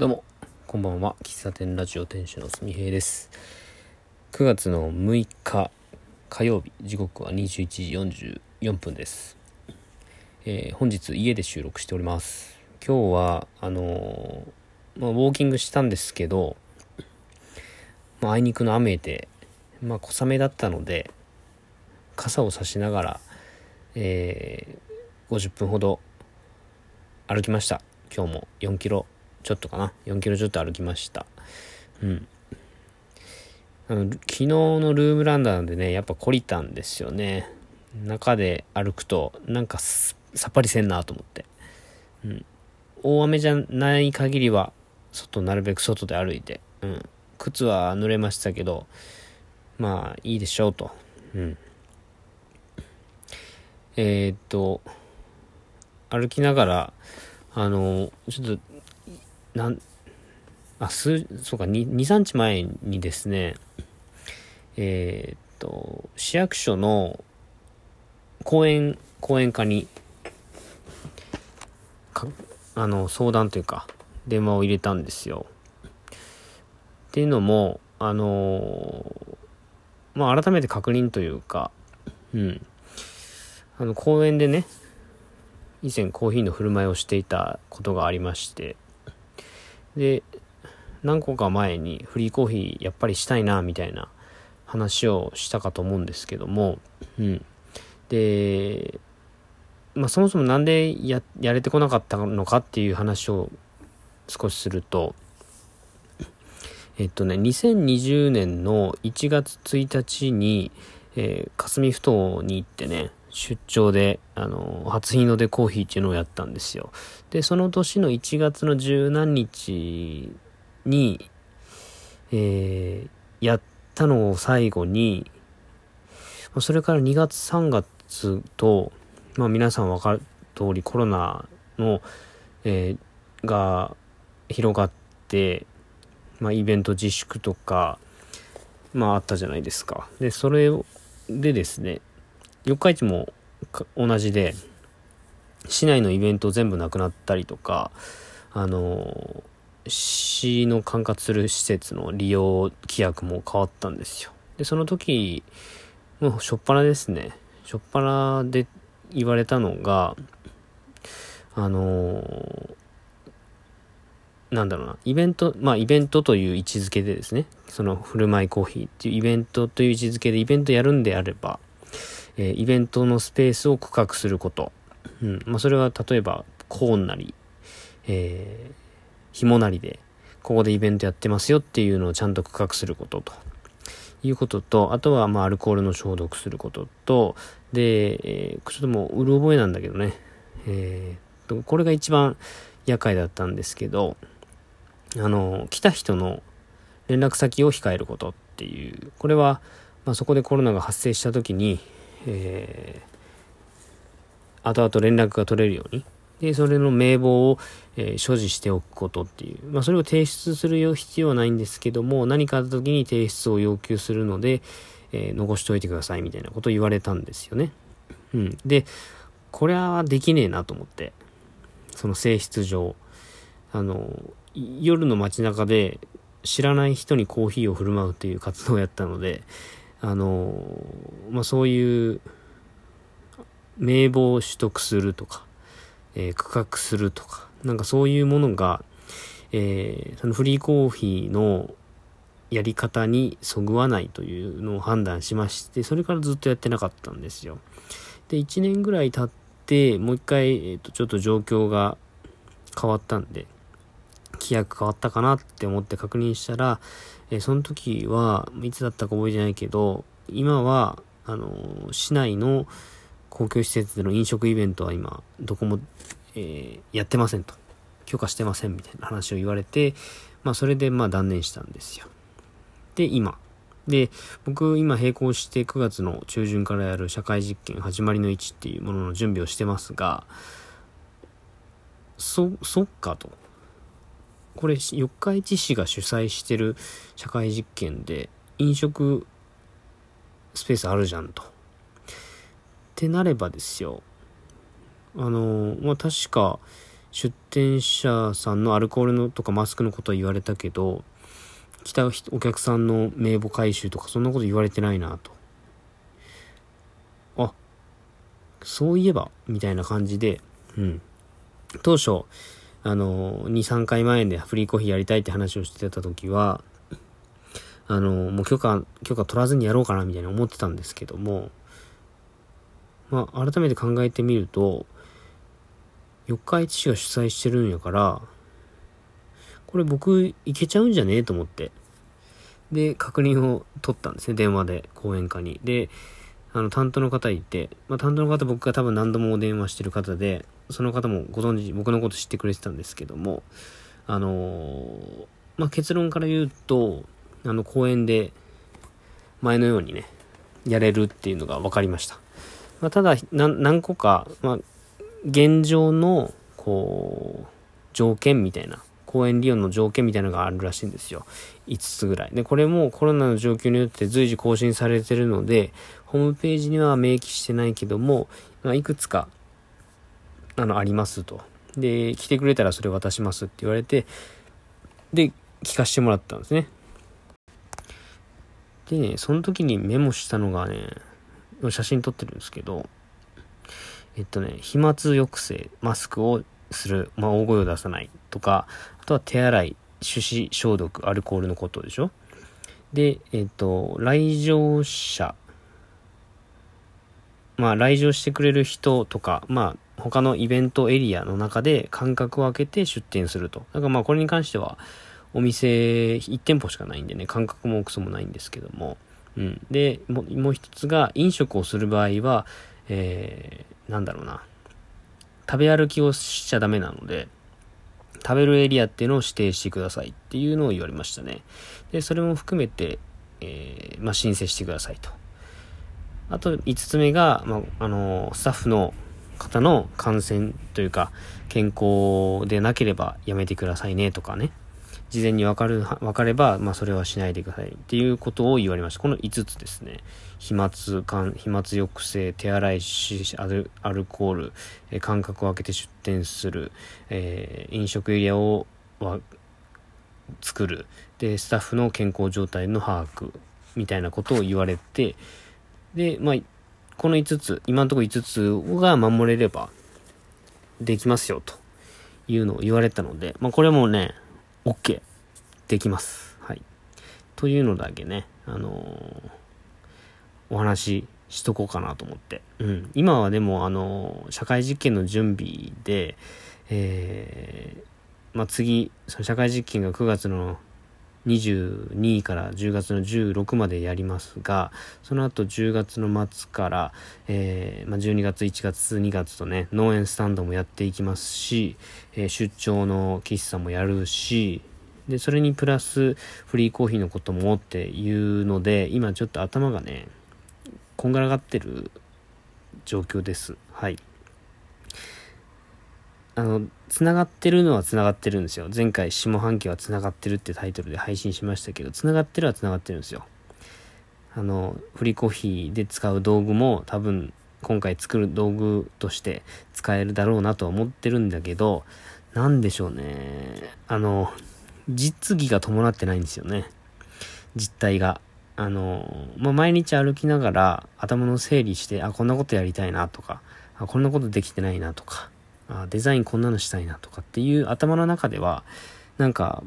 どうも、こんばんは。喫茶店ラジオ店主のすみへいです。9月の6日火曜日、時刻は21時44分です。えー本日家で収録しております。今日は、あのーまあ、ウォーキングしたんですけど、まあ、あいにくの雨で、まあ、小雨だったので、傘を差しながら、えー50分ほど歩きました今日も4キロちょっとかな？4キロちょっと歩きました。うん。あの昨日のルームランダーでねやっぱ懲りたんですよね。中で歩くとなんかさっぱりせんなと思って。うん。大雨じゃない限りは外なるべく外で歩いて。うん。靴は濡れましたけどまあいいでしょうと。うん。えーっと歩きながらあのちょっとなんあ数そうか23日前にですねえーっと市役所の講演講演課にかあの相談というか電話を入れたんですよ。っていうのもあのまあ改めて確認というかうん。あの公園でね以前コーヒーの振る舞いをしていたことがありましてで何個か前にフリーコーヒーやっぱりしたいなみたいな話をしたかと思うんですけども、うん、で、まあ、そもそもなんでややれてこなかったのかっていう話を少しするとえっとね2020年の1月1日に、えー霞ふ頭に行ってね出張で、あの、初日の出コーヒーっていうのをやったんですよ。で、その年の1月の十何日に、えーやったのを最後に、それから2月3月と、まあ皆さん分かる通りコロナの、えーが広がって、まあイベント自粛とか、まああったじゃないですか。で、それでですね、四日市も同じで市内のイベント全部なくなったりとかあの市の管轄する施設の利用規約も変わったんですよ。でその時もう初っ端ですね。初っ端で言われたのがあのなんだろうな、イベント、まあイベントという位置づけでですね、その振る舞いコーヒーっていうイベントという位置づけでイベントやるんであれば、えイベントのスペースを区画すること。うん。まあ、それは例えば、コーンなり、えー、紐なりで、ここでイベントやってますよっていうのをちゃんと区画することと。いうことと、あとは、まあ、アルコールの消毒することと、で、えーちょっともう、うる覚えなんだけどね。えー、これが一番厄介だったんですけど、あの、来た人の連絡先を控えることっていう、これは、まあ、そこでコロナが発生した時に、えー、後々連絡が取れるように、で、それの名簿を、えー所持しておくことっていう、まあ、それを提出する必要はないんですけども、何かあった時に提出を要求するので、えー残しておいてくださいみたいなことを言われたんですよね。うん。で、これはできねえなと思って、その性質上。あの、夜の街中で知らない人にコーヒーを振る舞うっていう活動をやったので、あの、まあ、そういう名簿を取得するとか、えー区画するとか、なんかそういうものが、えーそのフリーコーヒーのやり方にそぐわないというのを判断しまして、それからずっとやってなかったんですよ。で、1年ぐらい経って、もう一回、えっ、と、ちょっと状況が変わったんで、規約変わったかなって思って確認したら、えーその時はいつだったか覚えてないけど、今は、あのー市内の公共施設での飲食イベントは今、どこも、えーやってませんと。許可してませんみたいな話を言われて、まあそれでまあ断念したんですよ。で、今。で、僕今並行して9月の中旬からやる社会実験始まりの位置っていうものの準備をしてますが、そ、そっかと。これ、四日市市が主催してる社会実験で飲食スペースあるじゃんと。ってなればですよ。あの、まあ、確か出店者さんのアルコールのとかマスクのことは言われたけど、来たお客さんの名簿回収とかそんなこと言われてないなと。あ、そういえば、みたいな感じで、うん。当初、あの、2、3回前でフリーコーヒーやりたいって話をしてた時は、あの、もう許可、許可取らずにやろうかなみたいに思ってたんですけども、まあ、改めて考えてみると、四日市市が主催してるんやから、これ僕いけちゃうんじゃねえと思って。で、確認を取ったんですね、電話で、講演会に。で、あの、担当の方いて、まあ、担当の方僕が多分何度もお電話してる方で、その方もご存知、僕のこと知ってくれてたんですけども、あのー、まあ、結論から言うと、あの、講演で、前のようにね、やれるっていうのが分かりました。まあ、ただ、何個か、まあ、現状の、こう、条件みたいな、公園利用の条件みたいなのがあるらしいんですよ。5つぐらい。で、これもコロナの状況によって随時更新されてるので、ホームページには明記してないけども、まあ、いくつか、あの、ありますと。で、来てくれたらそれ渡しますって言われて、で、聞かしてもらったんですね。でね、その時にメモしたのがね、写真撮ってるんですけど、えっとね、飛沫抑制、マスクをする、まあ、大声を出さないとか、あとは手洗い、手指消毒、アルコールのことでしょ？で、えっと、来場者、まあ、来場してくれる人とか、まあ、他のイベントエリアの中で間隔を空けて出店すると。だからまあ、これに関しては、お店1店舗しかないんでね、間隔もクソもないんですけども、うん。で、もう一つが、飲食をする場合は、えー、なんだろうな。食べ歩きをしちゃダメなので、食べるエリアっていうのを指定してくださいっていうのを言われましたね。で、それも含めて、えー、まあ、申請してくださいと。あと、5つ目が、まあ、あの、スタッフの方の感染というか、健康でなければやめてくださいねとかね。事前に分かる、分かれば、まあ、それはしないでくださいっていうことを言われました。この5つですね。飛沫感、飛沫抑制、手洗いし、アルアルコール、えー、間隔を空けて出店する、えー、飲食エリアをは作る、で、スタッフの健康状態の把握、みたいなことを言われて、で、まあ、この5つ、今のところ5つが守れれば、できますよ、というのを言われたので、まあ、これもね、OK。できます。はい。というのだけね、あのー、お話ししとこうかなと思って。うん。今はでも、あのー、社会実験の準備で、えー、まあ、次、その社会実験が9月の22位から10月の16までやりますが、その後10月の末から、えー、まあ、12月、1月、2月とね、農園スタンドもやっていきますし、えー、出張の喫茶もやるし、で、それにプラスフリーコーヒーのこともっていうので、今ちょっと頭がね、こんがらがってる状況です。はい。あの、繋がってるのは繋がってるんですよ。前回下半期は繋がってるってタイトルで配信しましたけど、繋がってるは繋がってるんですよ。あの、フリコーヒーで使う道具も多分今回作る道具として使えるだろうなとは思ってるんだけど、なんでしょうね。あの、実技が伴ってないんですよね。実態が。あの、まあ、毎日歩きながら頭の整理して、あ、こんなことやりたいなとか、あ、こんなことできてないなとか、あデザインこんなのしたいなとかっていう頭の中では、なんか、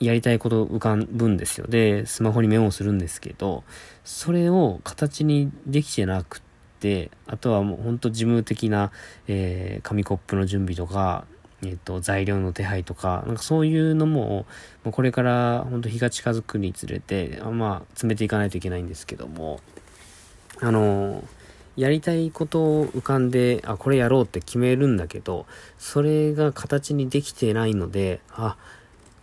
やりたいこと浮かぶんですよ。で、スマホにメモするんですけど、それを形にできてなくって、あとはもうほんと事務的な、えー、紙コップの準備とか、えっ、と、材料の手配とか、なんかそういうのも、もうこれから本当日が近づくにつれて、まあ、詰めていかないといけないんですけども、あのやりたいことを浮かんで、あ、これやろうって決めるんだけど、それが形にできてないので、あ、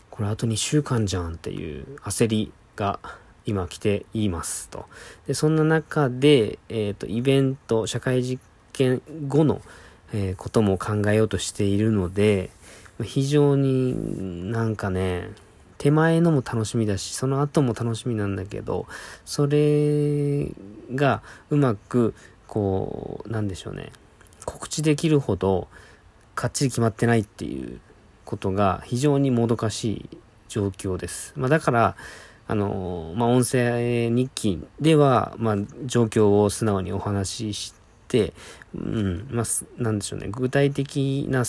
これあと2週間じゃんっていう焦りが今来ていますと。で、そんな中で、え、ー、と、イベント、社会実験後の、えー、ことも考えようとしているので、非常になんかね、手前のも楽しみだし、その後も楽しみなんだけど、それがうまくこう、なんでしょうね。告知できるほどかっちり決まってないっていうことが非常にもどかしい状況です。まあ、だから、あの、まあ、音声日記では、まあ、状況を素直にお話しして、うん、まあ、なんでしょうね、具体的な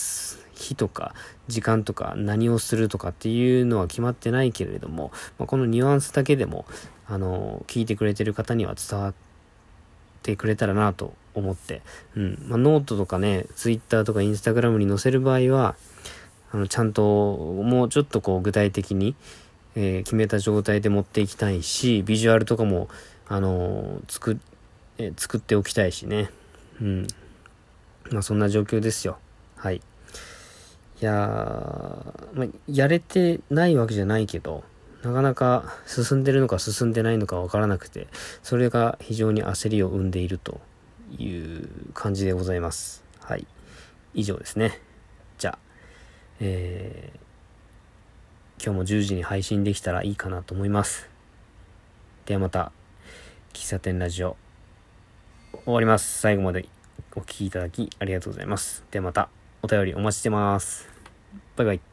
日とか時間とか何をするとかっていうのは決まってないけれども、まあ、このニュアンスだけでも、あの、聞いてくれてる方には伝わってくれたらなと思って、うん。まあ、ノートとかね、ツイッターとかインスタグラムに載せる場合は、あの、ちゃんと、もうちょっとこう具体的に、えー、決めた状態で持っていきたいし、ビジュアルとかも、あのー、作、えー、作っておきたいしね。うん。まあそんな状況ですよ。はい。いやー、まあ、やれてないわけじゃないけど、なかなか進んでるのか進んでないのかわからなくて、それが非常に焦りを生んでいるという感じでございます。はい。以上ですね。じゃあ、えー今日も10時に配信できたらいいかなと思います。ではまた、喫茶店ラジオ、終わります。最後までお聴きいただきありがとうございます。ではまた、お便りお待ちしてます。バイバイ。